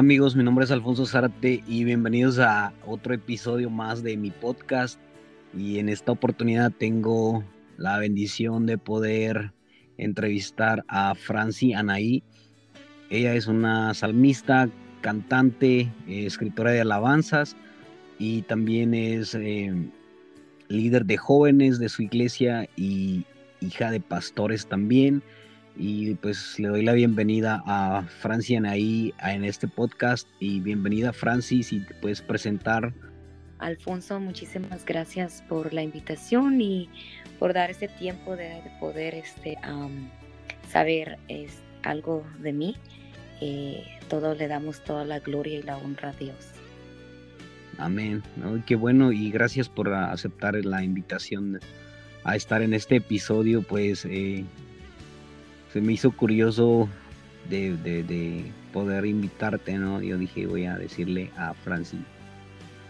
Amigos, mi nombre es Alfonso Zárate y bienvenidos a otro episodio más de mi podcast. Y en esta oportunidad tengo la bendición de poder entrevistar a Franci Anaí. Ella es una salmista, cantante, eh, escritora de alabanzas y también es eh, líder de jóvenes de su iglesia y hija de pastores también. Y pues le doy la bienvenida a Franci Anaí en este podcast. Y bienvenida Franci, si te puedes presentar. Alfonso, muchísimas gracias por la invitación y por dar este tiempo de, poder este, saber es, algo de mí. Eh, todo le damos toda la gloria y la honra a Dios. Amén. Qué bueno y gracias por aceptar la invitación a estar en este episodio. Pues eh, se me hizo curioso de, poder invitarte, ¿no? Yo dije, voy a decirle a Franci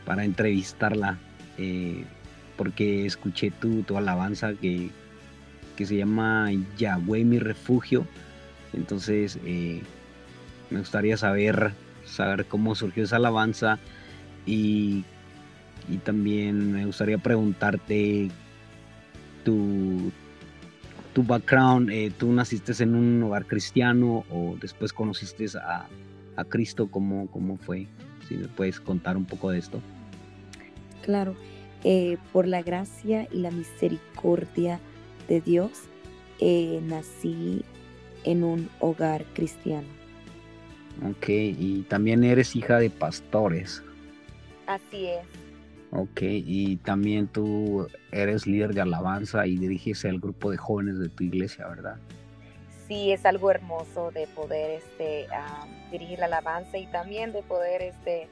para entrevistarla, eh, porque escuché tu, tu alabanza que, que, se llama Yahweh mi refugio. Entonces, eh, me gustaría saber, saber cómo surgió esa alabanza y, y también me gustaría preguntarte tu, tu background, eh, tú naciste en un hogar cristiano o después conociste a, a Cristo, ¿cómo, ¿cómo, fue? Si me puedes contar un poco de esto. Claro, eh, por la gracia y la misericordia de Dios, eh, nací en un hogar cristiano. Ok, y también eres hija de pastores. Así es. Ok, y también tú eres líder de alabanza y diriges el grupo de jóvenes de tu iglesia, ¿verdad? Sí, es algo hermoso de poder este, dirigir la alabanza y también de poder este,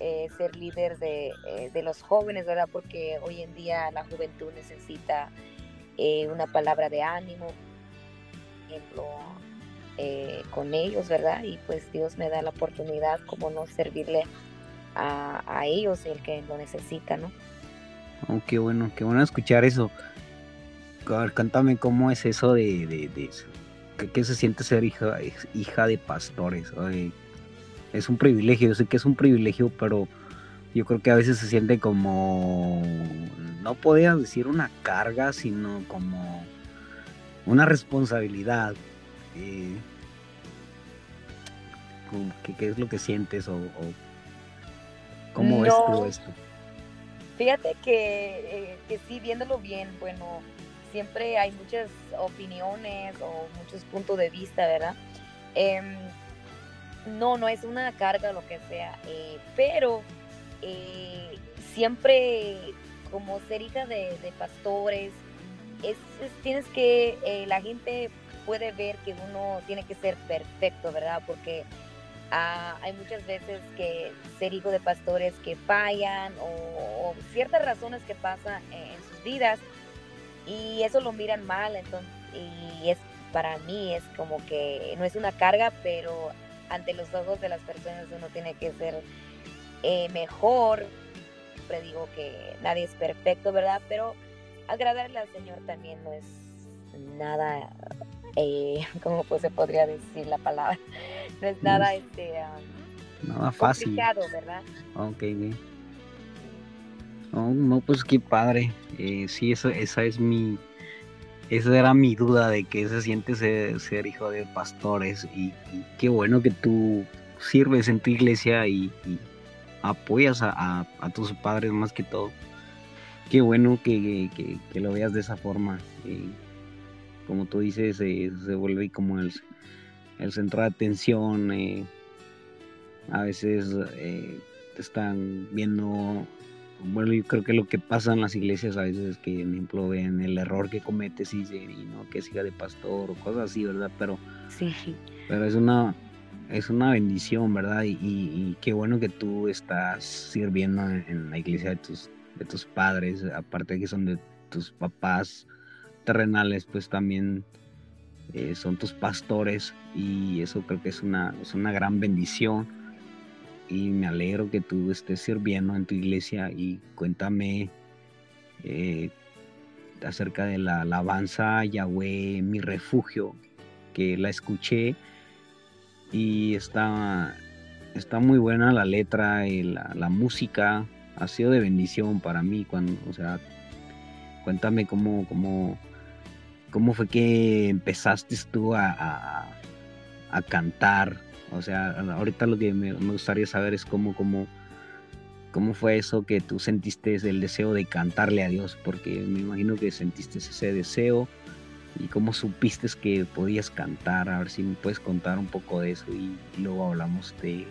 eh, ser líder de, eh, de, los jóvenes, ¿verdad? Porque hoy en día la juventud necesita eh, una palabra de ánimo, ejemplo, con ellos, ¿verdad? Y pues Dios me da la oportunidad, como no servirle a, ellos el que lo necesita, ¿no? Oh, qué bueno, qué bueno escuchar eso. A ver, cómo es eso de, de, de ¿qué, se siente ser hija, hija de pastores. es un privilegio, yo sé que es un privilegio, pero yo creo que a veces se siente como, no podía decir una carga, sino como una responsabilidad. Eh, ¿qué, es lo que sientes o ¿Cómo ves tú esto? Fíjate que, eh, que sí, viéndolo bien, bueno, siempre hay muchas opiniones o muchos puntos de vista, ¿verdad? Em, no, no es una carga o lo que sea, eh, pero eh, siempre como ser hija de, pastores, es, tienes que, la gente puede ver que uno tiene que ser perfecto, ¿verdad? Porque Ah, hay muchas veces que ser hijo de pastores que fallan o, ciertas razones que pasan en, sus vidas y eso lo miran mal, entonces, y es para mí es como que no es una carga, pero ante los ojos de las personas uno tiene que ser eh, mejor. Siempre digo que nadie es perfecto, ¿verdad? Pero agradarle al Señor también no es nada eh, ¿cómo pues se podría decir la palabra? No es nada, este, nada fácil. ¿verdad? Ok, bien. no, pues qué padre. Eh, sí, eso, esa es mi, esa era mi duda de que se siente ser, hijo de pastores y, qué bueno que tú sirves en tu iglesia y, apoyas a, tus padres más que todo. Qué bueno que, lo veas de esa forma. Eh, como tú dices, eh, se vuelve como el, centro de atención. Eh, a veces eh, te están viendo, bueno, yo creo que lo que pasa en las iglesias a veces es que, por ejemplo, ven el error que cometes y y no, que es hija de pastor o cosas así, ¿verdad? Pero, sí. pero es una es una bendición, ¿verdad? Y, qué bueno que tú estás sirviendo en, la iglesia de tus, de tus padres, aparte de que son de tus papás, terrenales pues también eh, son tus pastores y eso creo que es una, es una gran bendición y me alegro que tú estés sirviendo en tu iglesia y cuéntame eh, acerca de la alabanza Yahweh, mi refugio, que la escuché y está, está muy buena la letra y la, música. Ha sido de bendición para mí cuando, o sea, cuéntame cómo, cómo, cómo fue que empezaste tú a, a, cantar. O sea, ahorita lo que me, gustaría saber es cómo, cómo, cómo fue eso que tú sentiste el deseo de cantarle a Dios, porque me imagino que sentiste ese deseo y cómo supiste que podías cantar. A ver si me puedes contar un poco de eso y, luego hablamos de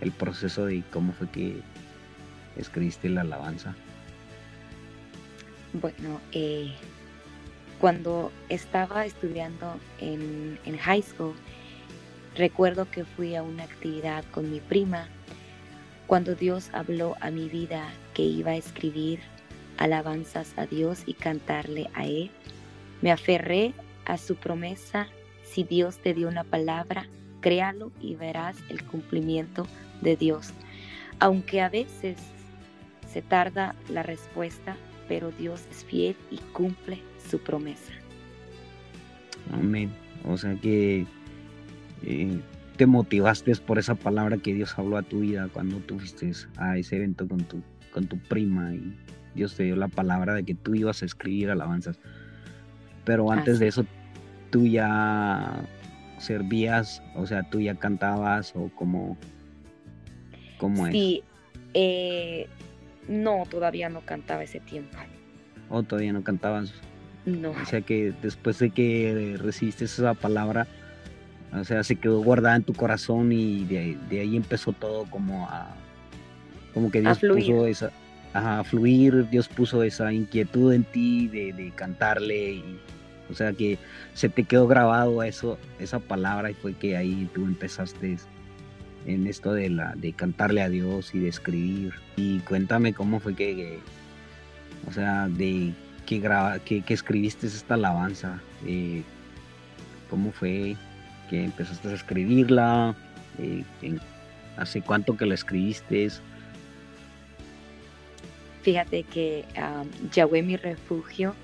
el proceso de cómo fue que escribiste la alabanza. Bueno, eh, cuando estaba estudiando en, en high school, recuerdo que fui a una actividad con mi prima cuando Dios habló a mi vida que iba a escribir alabanzas a Dios y cantarle a Él me aferré a su promesa, si Dios te dio una palabra, créalo y verás el cumplimiento de Dios. Aunque a veces se tarda la respuesta, pero Dios es fiel y cumple su promesa. Amén. O sea que eh, te motivaste por esa palabra que Dios habló a tu vida cuando tú fuiste a ese evento con tu, con tu prima y Dios te dio la palabra de que tú ibas a escribir alabanzas. Pero antes de eso, tú ya servías, o sea, tú ya cantabas o como... ¿Cómo sí, eh, no, todavía no cantaba ese tiempo. ¿O todavía no cantabas? No. O sea que después de que recibiste esa palabra, o sea, se quedó guardada en tu corazón y de, ahí empezó todo como a... Como que Dios puso esa... A fluir, Dios puso esa inquietud en ti de, de cantarle y o sea que se te quedó grabado eso, esa palabra y fue que ahí tú empezaste en esto de, la, de cantarle a Dios y de escribir. Y cuéntame cómo fue que, o sea, de que, graba, que, escribiste esta alabanza, eh, cómo fue que empezaste a escribirla, eh, hace cuánto que la escribiste. Fíjate que Yahweh mi refugio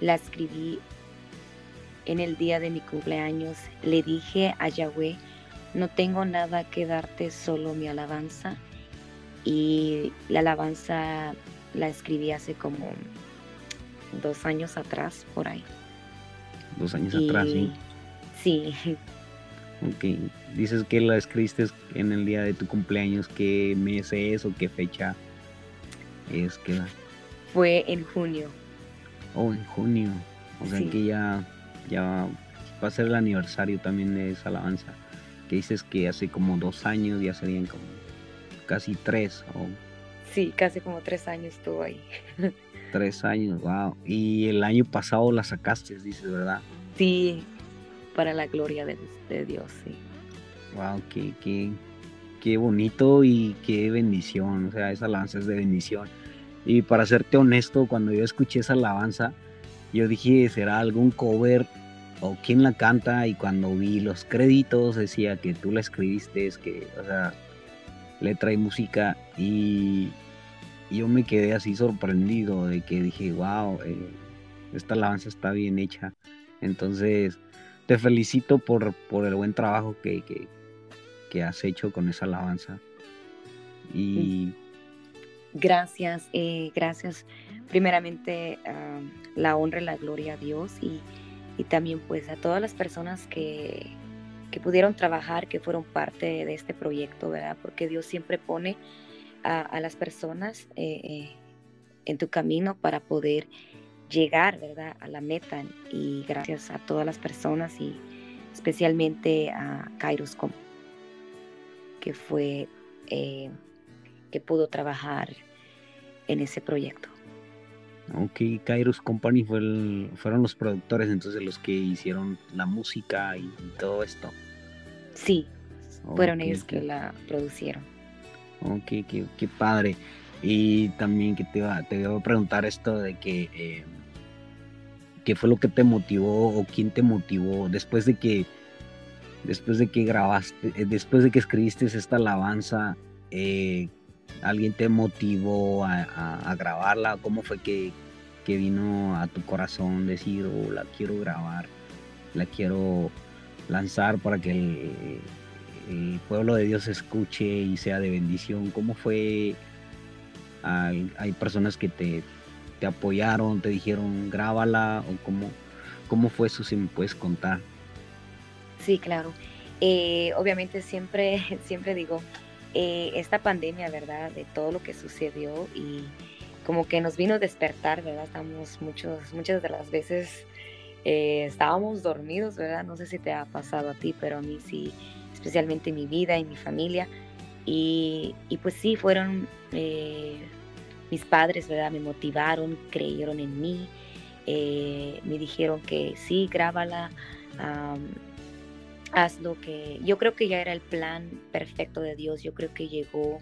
la escribí en el día de mi cumpleaños le dije a Yahweh, no tengo nada que darte, solo mi alabanza. Y la alabanza la escribí hace como dos años atrás, por ahí. Dos años atrás, sí. Sí. Ok, dices que la escribiste en el día de tu cumpleaños, ¿qué mes es o qué fecha es que Fue en junio. Oh, en junio. O sea que ya ya va a ser el aniversario también de esa alabanza. Que dices que hace como dos años, ya serían como casi tres. O... Sí, casi como tres años estuvo ahí. tres años, wow. Y el año pasado la sacaste, dices, ¿verdad? Sí, para la gloria de, Dios, sí. Wow, qué, qué, qué bonito y qué bendición. O sea, esa alabanza es de bendición. Y para serte honesto, cuando yo escuché esa alabanza, yo dije, ¿será algún cover o quién la canta? Y cuando vi los créditos decía que tú la escribiste, que, o sea, letra y música. Y yo me quedé así sorprendido de que dije, wow, eh, esta alabanza está bien hecha. Entonces, te felicito por, por el buen trabajo que, que, has hecho con esa alabanza. Y. Gracias, eh, gracias primeramente la honra y la gloria a Dios y, también pues a todas las personas que, pudieron trabajar, que fueron parte de este proyecto, ¿verdad? Porque Dios siempre pone a, las personas eh, eh, en tu camino para poder llegar, ¿verdad? A la meta y gracias a todas las personas y especialmente a Kairos que fue eh, que pudo trabajar en ese proyecto. Ok, Kairos Company fue fueron los productores entonces los que hicieron la música y, todo esto. Sí, fueron ellos que la producieron. Ok, qué, padre. Y también que te iba, te a preguntar esto de que eh, qué fue lo que te motivó o quién te motivó después de que después de que grabaste, eh, después de que escribiste esta alabanza, eh, alguien te motivó a, grabarla? ¿Cómo fue que, vino a tu corazón decir, oh, la quiero grabar, la quiero lanzar para que pueblo de Dios escuche y sea de bendición. ¿Cómo fue? Hay, personas que te, te, apoyaron, te dijeron grábala o cómo, cómo fue eso, si me puedes contar. Sí, claro. Eh, obviamente siempre, siempre digo, eh, esta pandemia, ¿verdad? De todo lo que sucedió y como que nos vino a despertar, ¿verdad? Estamos muchos, muchas de las veces eh, estábamos dormidos, ¿verdad? No sé si te ha pasado a ti, pero a mí sí, especialmente en mi vida y mi familia. Y, pues sí, fueron mis padres, ¿verdad? Me motivaron, creyeron en mí, me dijeron que sí, grábala haz lo que yo creo que ya era el plan perfecto de Dios, yo creo que llegó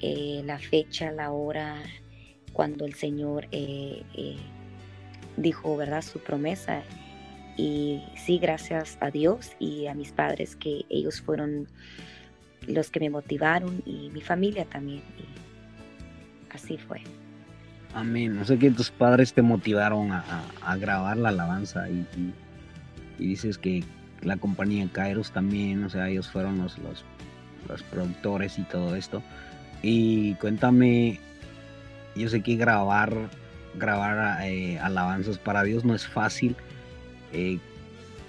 eh, la fecha, la hora cuando el Señor eh, eh, dijo, ¿verdad?, su promesa. Y sí, gracias a Dios y a mis padres que ellos fueron los que me motivaron y mi familia también. Así fue. Amén. O sea que tus padres te motivaron a, grabar la alabanza y, y dices que la compañía Kairos también, o sea, ellos fueron los, los, productores y todo esto. Y cuéntame, yo sé que grabar, grabar eh, alabanzas para Dios no es fácil. Eh,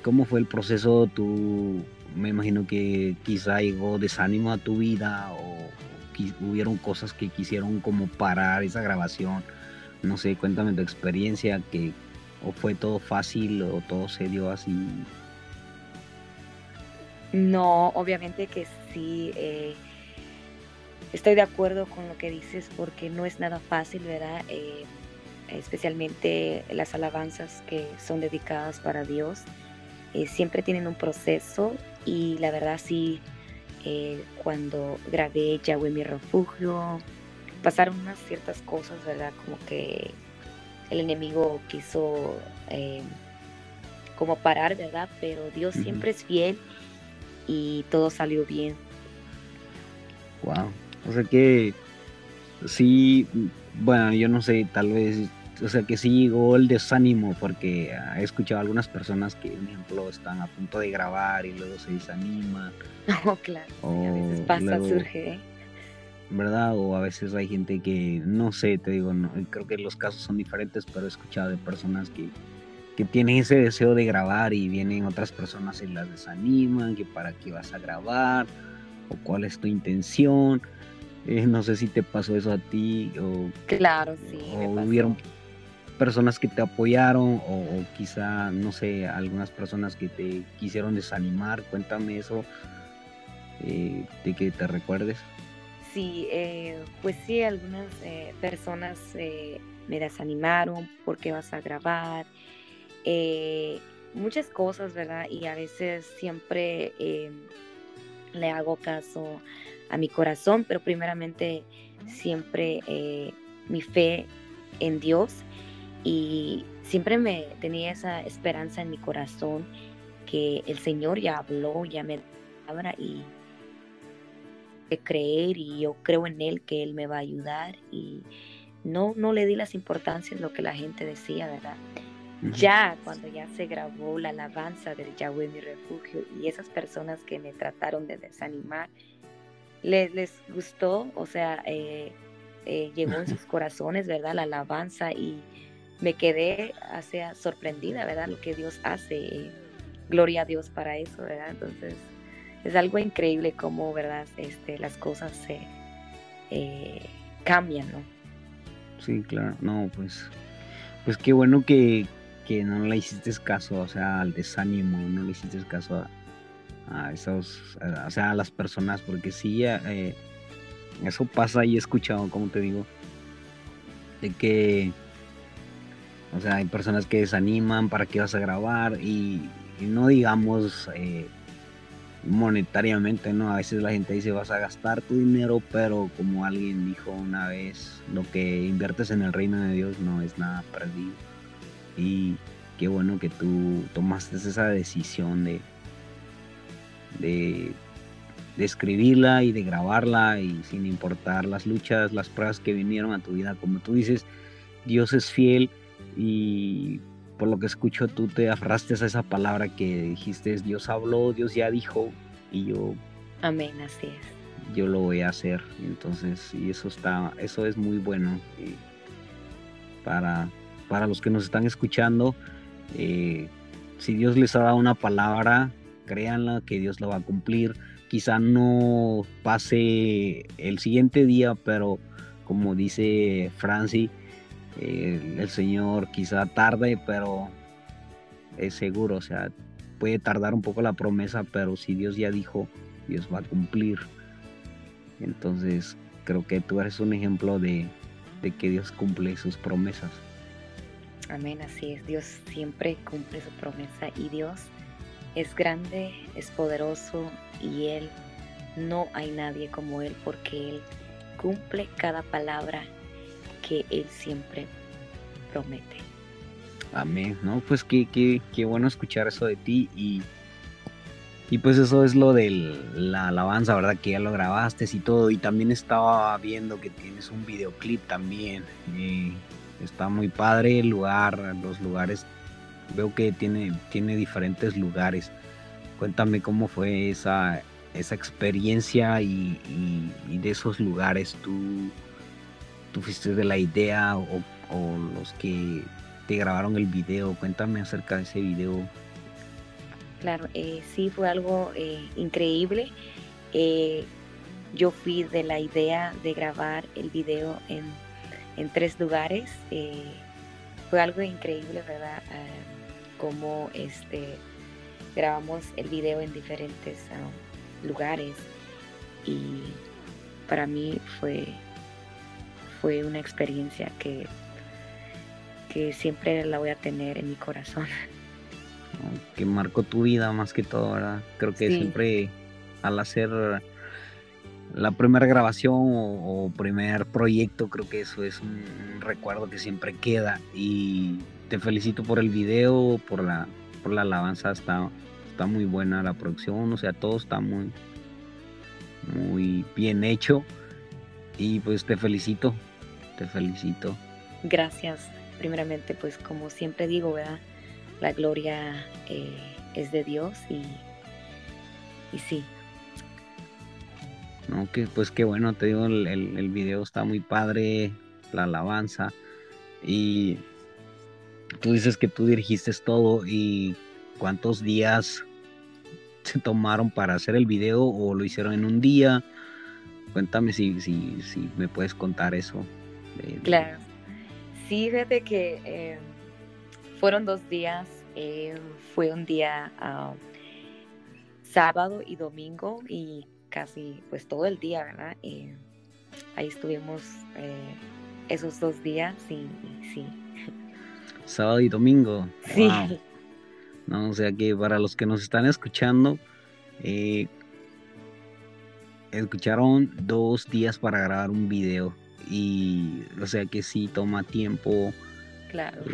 ¿Cómo fue el proceso? Tú, me imagino que quizá llegó desánimo a tu vida o, hubieron cosas que quisieron como parar esa grabación. No sé, cuéntame tu experiencia, que o fue todo fácil o todo se dio así no, obviamente que sí. Eh, estoy de acuerdo con lo que dices porque no es nada fácil, ¿verdad? Eh, especialmente las alabanzas que son dedicadas para Dios. Eh, siempre tienen un proceso y la verdad sí, cuando grabé Yahweh mi refugio, pasaron unas ciertas cosas, ¿verdad? Como que el enemigo quiso como parar, ¿verdad? Pero Dios siempre es fiel y todo salió bien. Wow. O sea que sí, bueno, yo no sé, tal vez, o sea que sí llegó el desánimo porque he escuchado a algunas personas que, por ejemplo, están a punto de grabar y luego se desaniman. Oh, claro. a veces pasa, surge. ¿Verdad? O a veces hay gente que, no sé, te digo, no, creo que los casos son diferentes, pero he escuchado de personas que que tienen ese deseo de grabar y vienen otras personas y las desaniman, que para qué vas a grabar, o cuál es tu intención. Eh, no sé si te pasó eso a ti o... Claro, sí. O hubieron personas que te apoyaron o, quizá, no sé, algunas personas que te quisieron desanimar. Cuéntame eso, eh, de que te recuerdes. Sí, eh, pues sí, algunas personas me desanimaron porque vas a grabar eh, muchas cosas, ¿verdad? Y a veces siempre eh, le hago caso a mi corazón, pero primeramente siempre eh, mi fe en Dios y siempre me tenía esa esperanza en mi corazón que el Señor ya habló, ya me habla y de creer y yo creo en Él que Él me va a ayudar y no, no le di las importancias lo que la gente decía, ¿verdad? Ya cuando ya se grabó la alabanza del Yahweh mi refugio y esas personas que me trataron de desanimar, les, les gustó, o sea, eh, eh, llegó en sus corazones, ¿verdad? La alabanza y me quedé o sorprendida, ¿verdad? Lo que Dios hace. gloria a Dios para eso, ¿verdad? Entonces, es algo increíble cómo, ¿verdad? Este, las cosas se eh, cambian, ¿no? Sí, claro, no, pues, pues qué bueno que, que no le hiciste caso, o sea, al desánimo, no le hiciste caso a, esos, o sea, a las personas, porque sí, eh, eso pasa y he escuchado, como te digo, de que, o sea, hay personas que desaniman para que vas a grabar y, no digamos eh, monetariamente, ¿no? A veces la gente dice vas a gastar tu dinero, pero como alguien dijo una vez, lo que inviertes en el reino de Dios no es nada perdido. Y qué bueno que tú tomaste esa decisión de, de, escribirla y de grabarla y sin importar las luchas, las pruebas que vinieron a tu vida. Como tú dices, Dios es fiel y por lo que escucho tú te aferraste a esa palabra que dijiste, Dios habló, Dios ya dijo y yo Amén, así es. Yo lo voy a hacer. Entonces, y eso está, eso es muy bueno para, para los que nos están escuchando. Eh, si Dios les ha dado una palabra, créanla que Dios la va a cumplir. Quizá no pase el siguiente día, pero como dice Franci, el Señor quizá tarde, pero es seguro, o sea, puede tardar un poco la promesa, pero si Dios ya dijo, Dios va a cumplir. Entonces, creo que tú eres un ejemplo de, de que Dios cumple sus promesas. Amén, así es. Dios siempre cumple su promesa y Dios es grande, es poderoso y Él no hay nadie como Él porque Él cumple cada palabra que Él siempre promete. Amén, ¿no? Pues qué, qué, qué bueno escuchar eso de ti y, y pues eso es lo de la alabanza, ¿verdad? Que ya lo grabaste y todo. Y también estaba viendo que tienes un videoclip también. Eh, está muy padre el lugar, los lugares. Veo que tiene, tiene diferentes lugares. Cuéntame cómo fue esa, esa experiencia y, de esos lugares. ¿Tú, tú fuiste de la idea o, los que te grabaron el video? Cuéntame acerca de ese video. Claro, eh, sí fue algo eh, increíble. Eh, yo fui de la idea de grabar el video en, tres lugares. fue algo increíble, ¿verdad? Ah, como este, grabamos el video en diferentes ah, lugares y para mí fue, fue una experiencia que, que siempre la voy a tener en mi corazón. Que marcó tu vida más que todo, ¿verdad? Creo que siempre al hacer la primera grabación o, primer proyecto, creo que eso es un, recuerdo que siempre queda. Y te felicito por el video, por la, por la alabanza, está, está muy buena la producción, o sea, todo está muy, muy bien hecho. Y pues te felicito, te felicito. Gracias. Primeramente, pues como siempre digo, ¿verdad? La gloria eh, es de Dios y, y sí. No, que pues qué bueno, te digo, el, el, el video está muy padre, la alabanza. Y tú dices que tú dirigiste todo y cuántos días se tomaron para hacer el video o lo hicieron en un día. Cuéntame si, si, si me puedes contar eso. Claro. Sí, fíjate que eh, fueron dos días. Eh, fue un día ah, sábado y domingo y casi pues todo el día, ¿verdad? Eh, ahí estuvimos esos dos días y sí. Sábado y domingo. Sí. ¿no? O sea que para los que nos están escuchando, eh, escucharon dos días para grabar un video y o sea que sí toma tiempo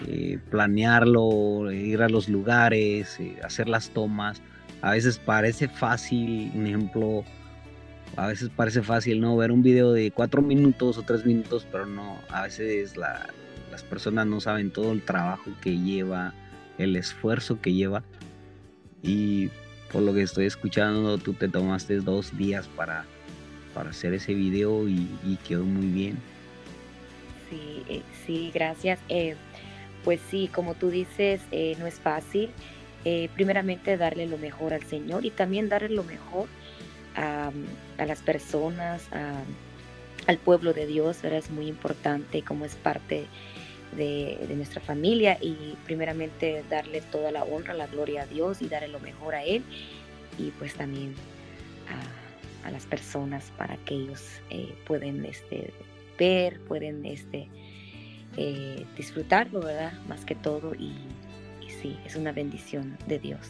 eh, planearlo, ir a los lugares, eh, hacer las tomas. A veces parece fácil, un ejemplo, a veces parece fácil no ver un video de cuatro minutos o tres minutos, pero no, a veces las personas no saben todo el trabajo que lleva el esfuerzo que lleva. Y por lo que estoy escuchando, tú te tomaste dos días para, para hacer ese video y, quedó muy bien. Sí, eh, sí, gracias. Eh, pues sí, como tú dices, eh, no es fácil. primeramente darle lo mejor al Señor y también darle lo mejor a, las personas, al pueblo de Dios, es muy importante como es parte de, nuestra familia y primeramente darle toda la honra, la gloria a Dios y darle lo mejor a Él y pues también a, las personas para que ellos eh, pueden este, ver, pueden este, eh, disfrutarlo, ¿verdad? Más que todo y, sí, es una bendición de Dios.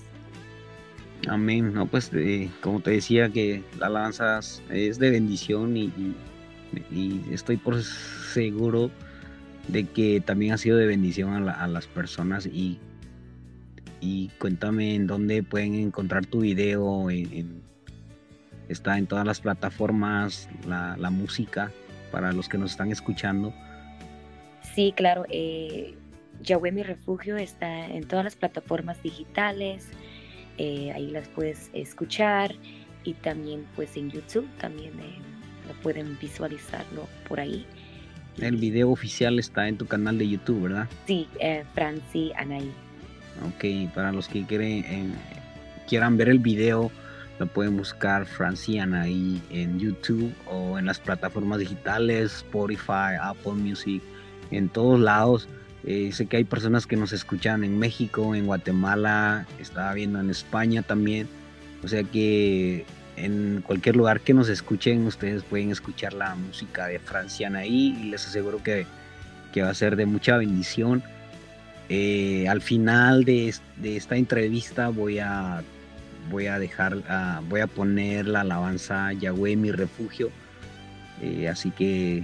Amén. No, pues eh, como te decía que la alabanza es de bendición y, estoy por seguro de que también ha sido de bendición a, las personas y, y cuéntame en dónde pueden encontrar tu video, está en todas las plataformas, la, música, para los que nos están escuchando. Sí, claro, eh, Yahweh Mi Refugio está en todas las plataformas digitales, eh, ahí las puedes escuchar y también pues en YouTube también eh, lo pueden visualizarlo por ahí. El video oficial está en tu canal de YouTube, ¿verdad? Sí, eh, Franci Anaí. Ok, para los que quieren, quieran ver el video, lo pueden buscar Franci Anaí en YouTube o en las plataformas digitales, Spotify, Apple Music, en todos lados. Eh, sé que hay personas que nos escuchan en México, en Guatemala, estaba viendo en España también. O sea que en cualquier lugar que nos escuchen, ustedes pueden escuchar la música de Franciana ahí y les aseguro que, va a ser de mucha bendición. Eh, al final de, esta entrevista voy a, voy a dejar, ah, voy a poner la alabanza Yahweh mi refugio. Eh, así que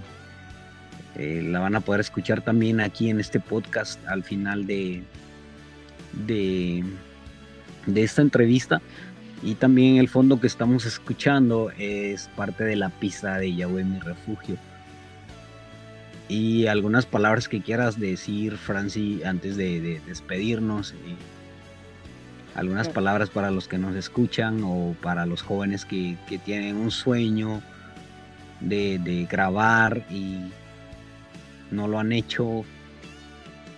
eh, la van a poder escuchar también aquí en este podcast al final de, de, esta entrevista. Y también el fondo que estamos escuchando es parte de la pista de Yahweh mi refugio. Y algunas palabras que quieras decir, Franci, antes de, despedirnos. Algunas palabras para los que nos escuchan o para los jóvenes que, tienen un sueño de, de grabar y no lo han hecho,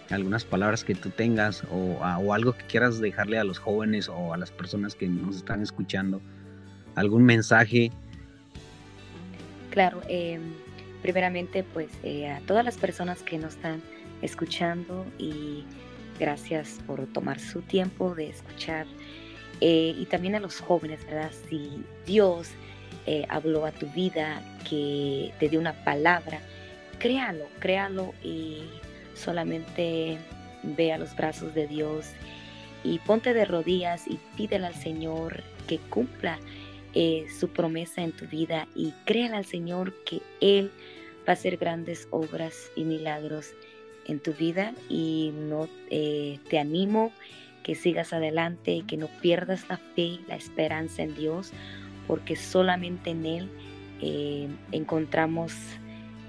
algunas palabras que tú tengas o, algo que quieras dejarle a los jóvenes o a las personas que nos están escuchando, algún mensaje. Claro, em, primeramente pues eh, a todas las personas que nos están escuchando y gracias por tomar su tiempo de escuchar eh, y también a los jóvenes, ¿verdad? Si Dios eh, habló a tu vida, que te dio una palabra, créalo, créalo y solamente ve a los brazos de Dios y ponte de rodillas y pídele al Señor que cumpla eh, su promesa en tu vida y créale al Señor que Él va a hacer grandes obras y milagros en tu vida y no eh, te animo que sigas adelante que no pierdas la fe, la esperanza en Dios, porque solamente en Él eh, encontramos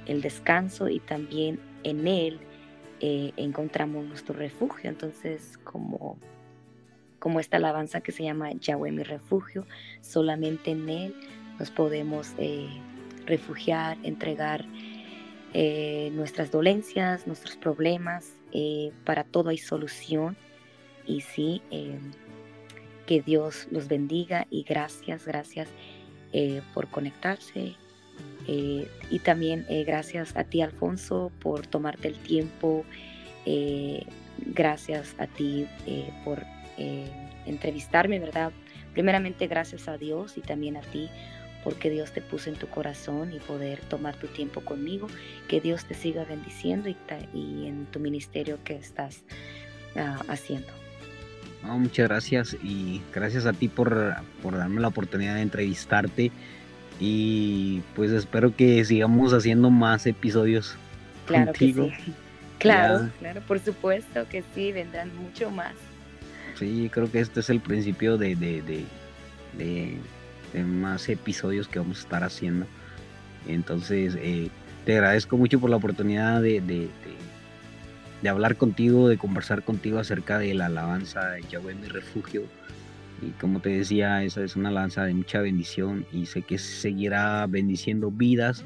el descanso y también en Él eh, encontramos nuestro refugio. Entonces, como, como esta alabanza que se llama Yahweh mi refugio, solamente en Él nos podemos refugiar, entregar eh, nuestras dolencias, nuestros problemas. para todo hay solución. Y sí, que Dios los bendiga y gracias, gracias por conectarse eh, y también eh, gracias a ti, Alfonso, por tomarte el tiempo. Eh, gracias a ti por entrevistarme, ¿verdad? Primeramente, gracias a Dios y también a ti porque Dios te puso en tu corazón y poder tomar tu tiempo conmigo. Que Dios te siga bendiciendo y, y en tu ministerio que estás ah, haciendo. muchas gracias y gracias a ti por, por darme la oportunidad de entrevistarte y pues espero que sigamos haciendo más episodios. Claro que sí. Claro, claro, por supuesto que sí, vendrán mucho más. Sí, creo que este es el principio de, de, de, más episodios que vamos a estar haciendo. Entonces, eh, te agradezco mucho por la oportunidad de, de, hablar contigo, de conversar contigo acerca de la alabanza de Yahweh mi refugio y como te decía, esa es una lanza de mucha bendición y sé que seguirá bendiciendo vidas.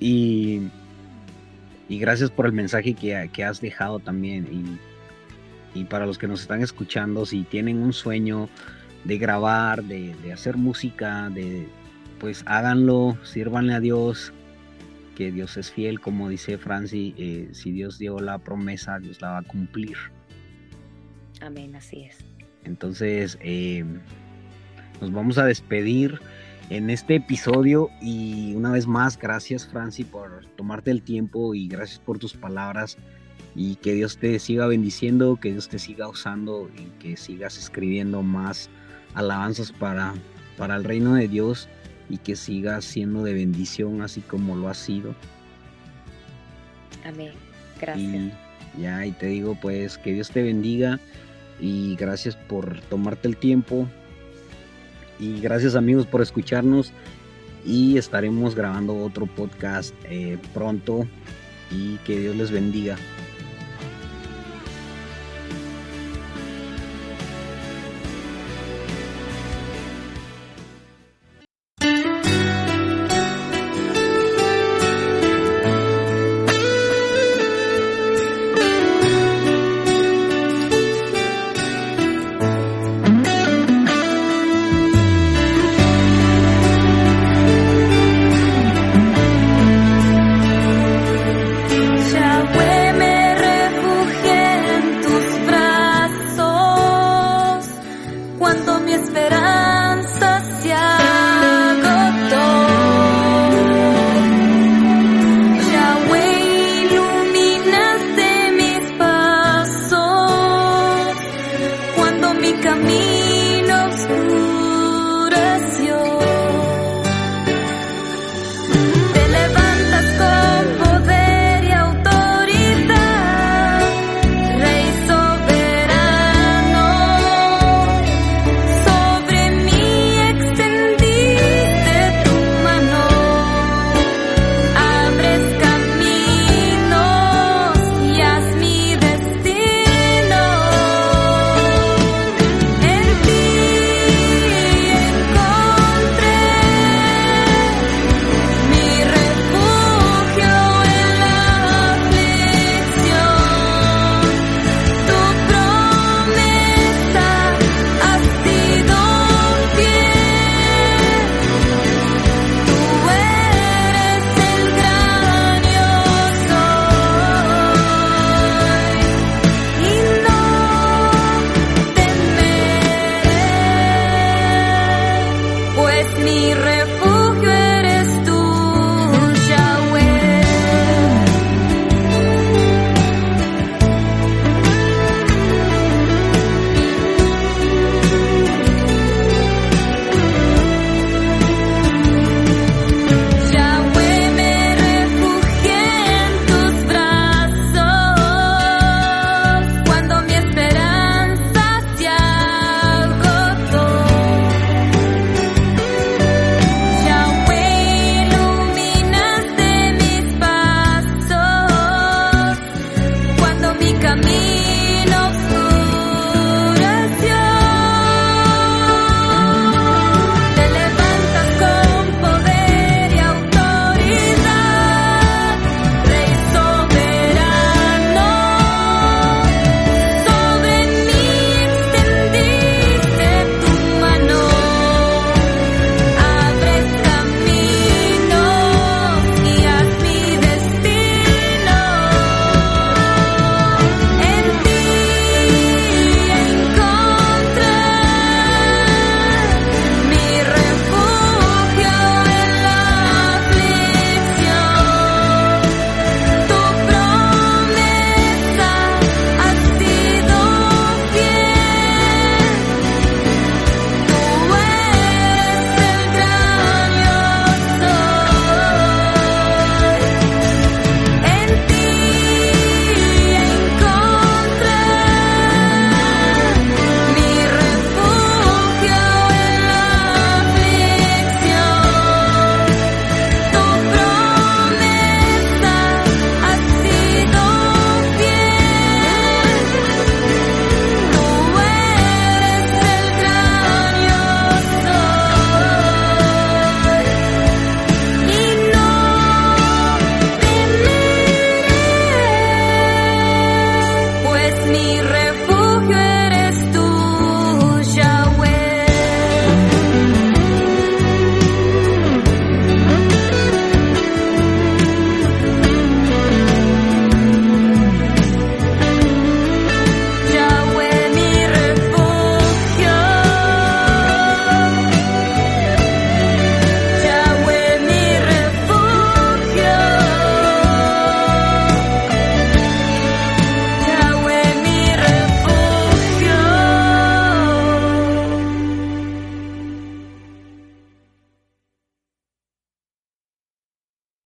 Y, y gracias por el mensaje que, que has dejado también. Y, y, para los que nos están escuchando, si tienen un sueño de grabar, de, de hacer música, de pues háganlo, sírvanle a Dios, que Dios es fiel, como dice Franci, eh, si Dios dio la promesa, Dios la va a cumplir. Amén, así es. Entonces, eh, nos vamos a despedir en este episodio y una vez más, gracias Franci por tomarte el tiempo y gracias por tus palabras y que Dios te siga bendiciendo, que Dios te siga usando y que sigas escribiendo más alabanzas para, para el reino de Dios y que sigas siendo de bendición así como lo ha sido. Amén. Gracias. ya, y te digo pues que Dios te bendiga y gracias por tomarte el tiempo y gracias amigos por escucharnos y estaremos grabando otro podcast eh, pronto y que Dios les bendiga.